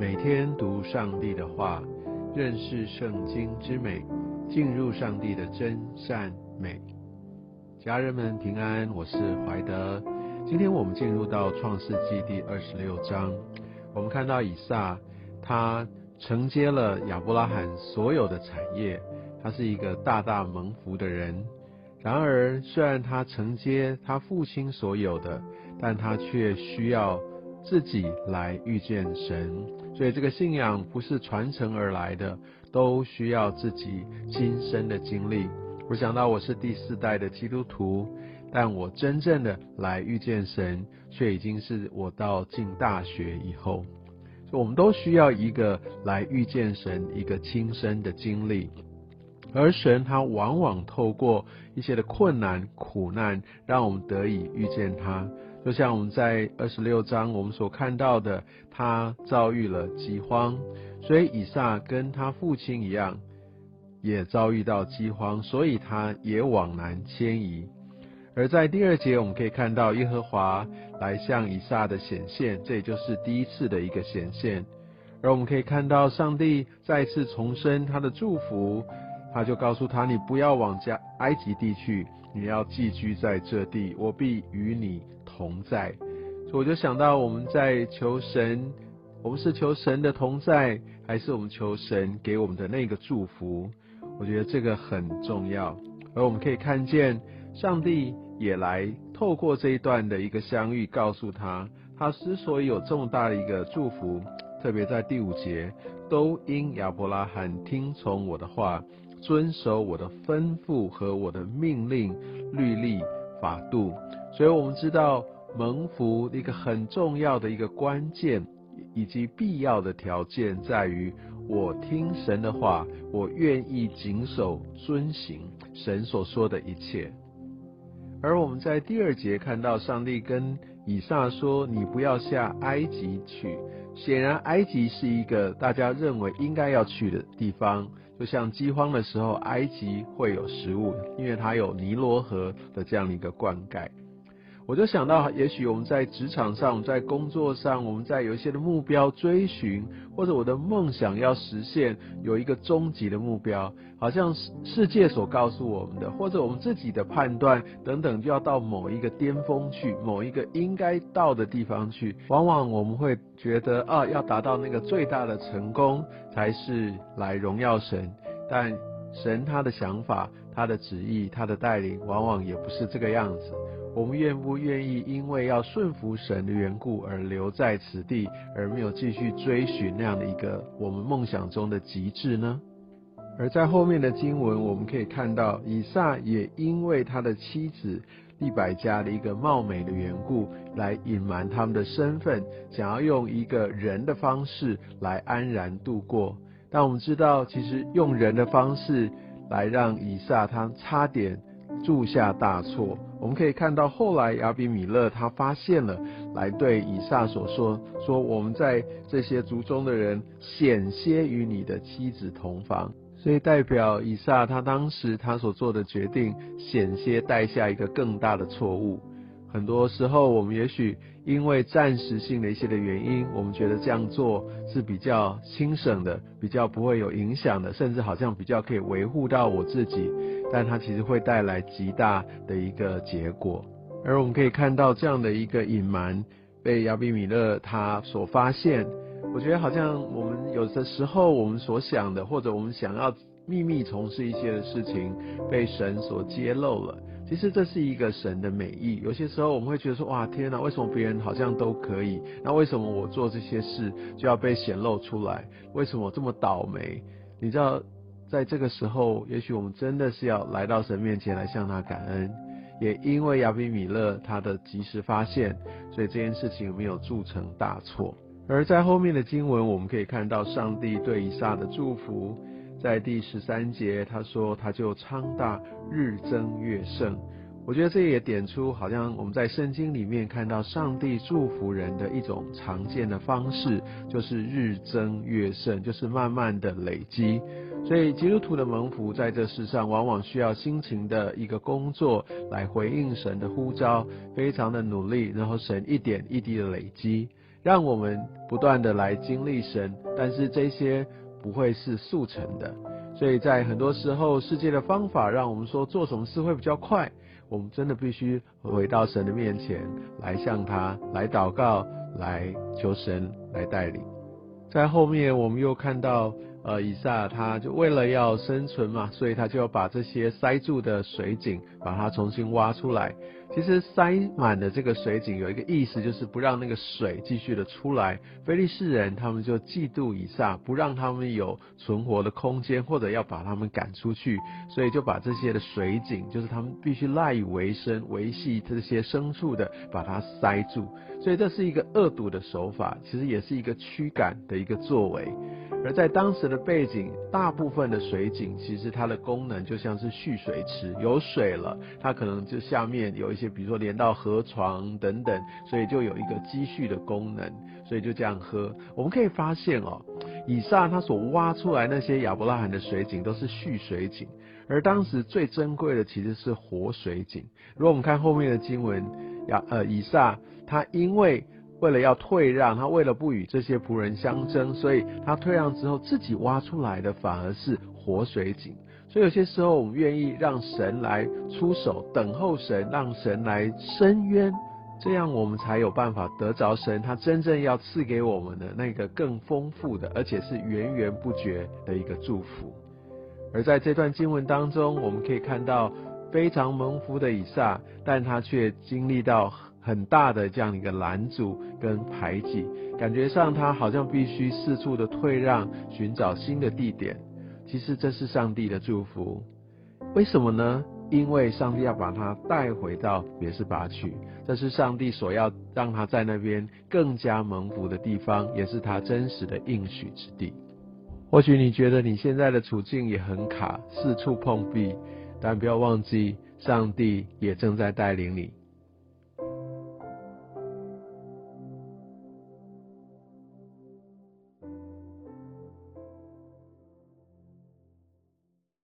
每天读上帝的话，认识圣经之美，进入上帝的真善美。家人们平安，我是怀德。今天我们进入到创世纪第二十六章，我们看到以撒，他承接了亚伯拉罕所有的产业，他是一个大大蒙福的人。然而，虽然他承接他父亲所有的，但他却需要自己来遇见神。所以，这个信仰不是传承而来的，都需要自己亲身的经历。我想到我是第四代的基督徒，但我真正的来遇见神，却已经是我到进大学以后。我们都需要一个来遇见神，一个亲身的经历。而神他往往透过一些的困难、苦难，让我们得以遇见他。就像我们在二十六章我们所看到的，他遭遇了饥荒，所以以撒跟他父亲一样，也遭遇到饥荒，所以他也往南迁移。而在第二节我们可以看到耶和华来向以撒的显现，这也就是第一次的一个显现。而我们可以看到上帝再次重申他的祝福，他就告诉他：你不要往家埃及地去，你要寄居在这地，我必与你。同在，所以我就想到我们在求神，我们是求神的同在，还是我们求神给我们的那个祝福？我觉得这个很重要。而我们可以看见，上帝也来透过这一段的一个相遇，告诉他，他之所以有这么大的一个祝福，特别在第五节，都因亚伯拉罕听从我的话，遵守我的吩咐和我的命令、律例、法度。所以我们知道蒙福一个很重要的一个关键以及必要的条件，在于我听神的话，我愿意谨守遵行神所说的一切。而我们在第二节看到上帝跟以撒说：“你不要下埃及去。”显然，埃及是一个大家认为应该要去的地方，就像饥荒的时候，埃及会有食物，因为它有尼罗河的这样的一个灌溉。我就想到，也许我们在职场上，在工作上，我们在有一些的目标追寻，或者我的梦想要实现，有一个终极的目标，好像世界所告诉我们的，或者我们自己的判断等等，就要到某一个巅峰去，某一个应该到的地方去。往往我们会觉得啊，要达到那个最大的成功，才是来荣耀神。但神他的想法、他的旨意、他的带领，往往也不是这个样子。我们愿不愿意因为要顺服神的缘故而留在此地，而没有继续追寻那样的一个我们梦想中的极致呢？而在后面的经文，我们可以看到以撒也因为他的妻子利百加的一个貌美的缘故，来隐瞒他们的身份，想要用一个人的方式来安然度过。但我们知道，其实用人的方式来让以撒他差点。铸下大错，我们可以看到后来亚比米勒他发现了，来对以撒所说说我们在这些族中的人险些与你的妻子同房，所以代表以撒他当时他所做的决定险些带下一个更大的错误。很多时候我们也许因为暂时性的一些的原因，我们觉得这样做是比较轻省的，比较不会有影响的，甚至好像比较可以维护到我自己。但它其实会带来极大的一个结果，而我们可以看到这样的一个隐瞒被亚比米勒他所发现。我觉得好像我们有的时候我们所想的，或者我们想要秘密从事一些的事情，被神所揭露了。其实这是一个神的美意。有些时候我们会觉得说：哇，天哪，为什么别人好像都可以？那为什么我做这些事就要被显露出来？为什么我这么倒霉？你知道？在这个时候，也许我们真的是要来到神面前来向他感恩。也因为亚比米勒他的及时发现，所以这件事情没有铸成大错。而在后面的经文，我们可以看到上帝对以撒的祝福，在第十三节他说：“他就昌大，日增月盛。”我觉得这也点出，好像我们在圣经里面看到上帝祝福人的一种常见的方式，就是日增月盛，就是慢慢的累积。所以基督徒的蒙福在这世上，往往需要辛勤的一个工作来回应神的呼召，非常的努力，然后神一点一滴的累积。让我们不断的来经历神，但是这些不会是速成的。所以在很多时候，世界的方法让我们说做什么事会比较快，我们真的必须回到神的面前来向他来祷告，来求神来带领。在后面我们又看到。呃，以撒他就为了要生存嘛，所以他就要把这些塞住的水井，把它重新挖出来。其实塞满的这个水井有一个意思，就是不让那个水继续的出来。非利士人他们就嫉妒以撒，不让他们有存活的空间，或者要把他们赶出去，所以就把这些的水井，就是他们必须赖以为生、维系这些牲畜的，把它塞住。所以这是一个恶毒的手法，其实也是一个驱赶的一个作为。而在当时的背景，大部分的水井其实它的功能就像是蓄水池，有水了，它可能就下面有一些，比如说连到河床等等，所以就有一个积蓄的功能，所以就这样喝。我们可以发现哦，以上他所挖出来那些亚伯拉罕的水井都是蓄水井，而当时最珍贵的其实是活水井。如果我们看后面的经文，亚呃以撒他因为为了要退让，他为了不与这些仆人相争，所以他退让之后，自己挖出来的反而是活水井。所以有些时候，我们愿意让神来出手，等候神，让神来伸冤，这样我们才有办法得着神他真正要赐给我们的那个更丰富的，而且是源源不绝的一个祝福。而在这段经文当中，我们可以看到非常蒙福的以撒，但他却经历到。很大的这样一个拦阻跟排挤，感觉上他好像必须四处的退让，寻找新的地点。其实这是上帝的祝福，为什么呢？因为上帝要把他带回到别是巴去，这是上帝所要让他在那边更加蒙福的地方，也是他真实的应许之地。或许你觉得你现在的处境也很卡，四处碰壁，但不要忘记，上帝也正在带领你。